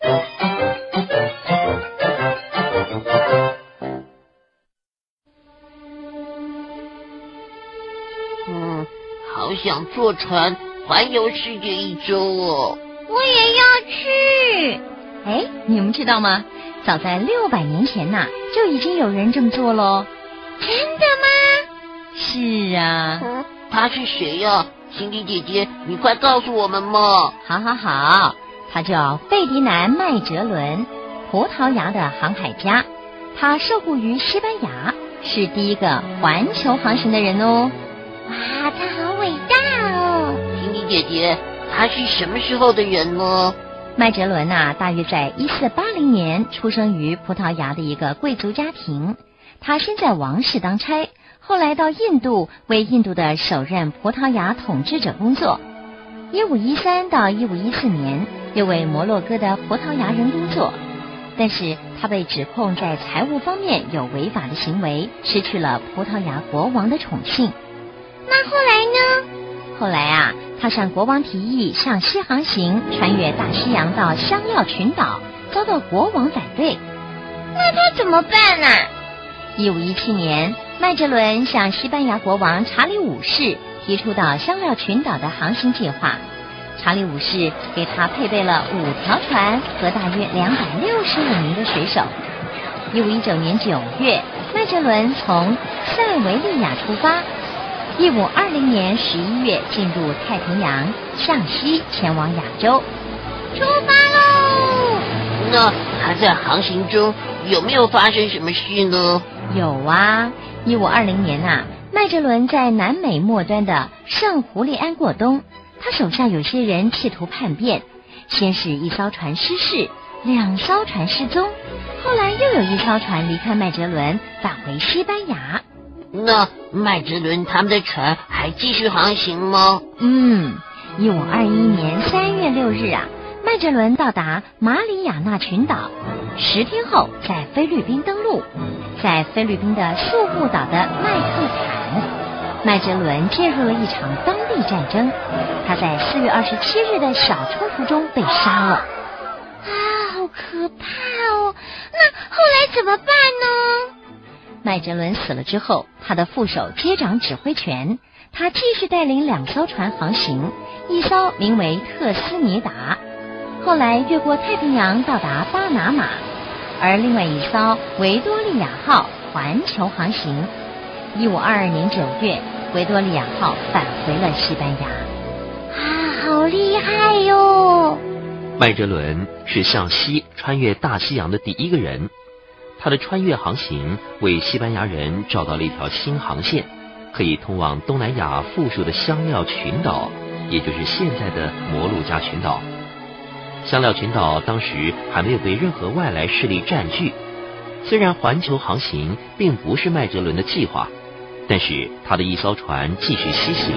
嗯，好想坐船环游世界一周哦！我也要去。哎，你们知道吗？早在六百年前呐，就已经有人这么做喽。真的吗？是啊。嗯，他是谁呀？辛迪姐姐，你快告诉我们嘛！好好好，他叫费迪南·麦哲伦，葡萄牙的航海家，他受雇于西班牙，是第一个环球航行的人哦。哇，他好伟大哦！婷婷姐姐，他是什么时候的人呢？麦哲伦呐，大约在一四八零年出生于葡萄牙的一个贵族家庭。他先在王室当差，后来到印度为印度的首任葡萄牙统治者工作。一五一三到一五一四年，又为摩洛哥的葡萄牙人工作。但是他被指控在财务方面有违法的行为，失去了葡萄牙国王的宠幸。那后来呢？后来啊，他向国王提议向西航行，穿越大西洋到香料群岛，遭到国王反对。那他怎么办呢？一五一七年，麦哲伦向西班牙国王查理五世提出到香料群岛的航行计划。查理五世给他配备了五条船和大约两百六十五名的水手。一五一九年九月，麦哲伦从塞维利亚出发。一五二零年十一月进入太平洋，向西前往亚洲，出发喽！那还在航行中有没有发生什么事呢？有啊，一五二零年呐，麦哲伦在南美末端的圣胡利安过冬，他手下有些人企图叛变，先是一艘船失事，两艘船失踪，后来又有一艘船离开麦哲伦，返回西班牙。那麦哲伦他们的船还继续航行吗？嗯，一五二一年三月六日啊，麦哲伦到达马里亚纳群岛，十天后在菲律宾登陆，在菲律宾的宿务岛的麦克坦，麦哲伦介入了一场当地战争，他在四月二十七日的小冲突中被杀了。啊，好可怕哦！那后来怎么办呢？麦哲伦死了之后，他的副手接掌指挥权。他继续带领两艘船航行，一艘名为特斯尼达，后来越过太平洋到达巴拿马，而另外一艘维多利亚号环球航行。一五二二年九月，维多利亚号返回了西班牙。啊，好厉害哟！麦哲伦是向西穿越大西洋的第一个人。他的穿越航行为西班牙人找到了一条新航线，可以通往东南亚富庶的香料群岛，也就是现在的摩鹿加群岛。香料群岛当时还没有被任何外来势力占据。虽然环球航行并不是麦哲伦的计划，但是他的一艘船继续西行，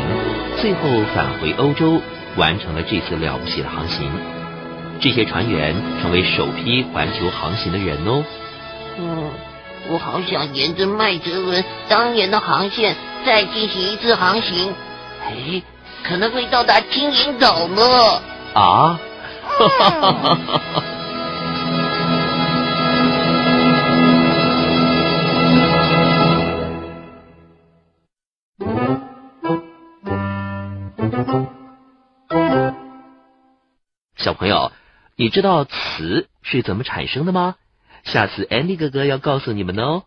最后返回欧洲，完成了这次了不起的航行。这些船员成为首批环球航行的人哦。嗯，我好想沿着麦哲伦当年的航线再进行一次航行，哎，可能会到达金银岛呢。啊！哈哈哈哈哈！朋友，你知道词是怎么产生的吗？下次 Andy 哥哥要告诉你们哦。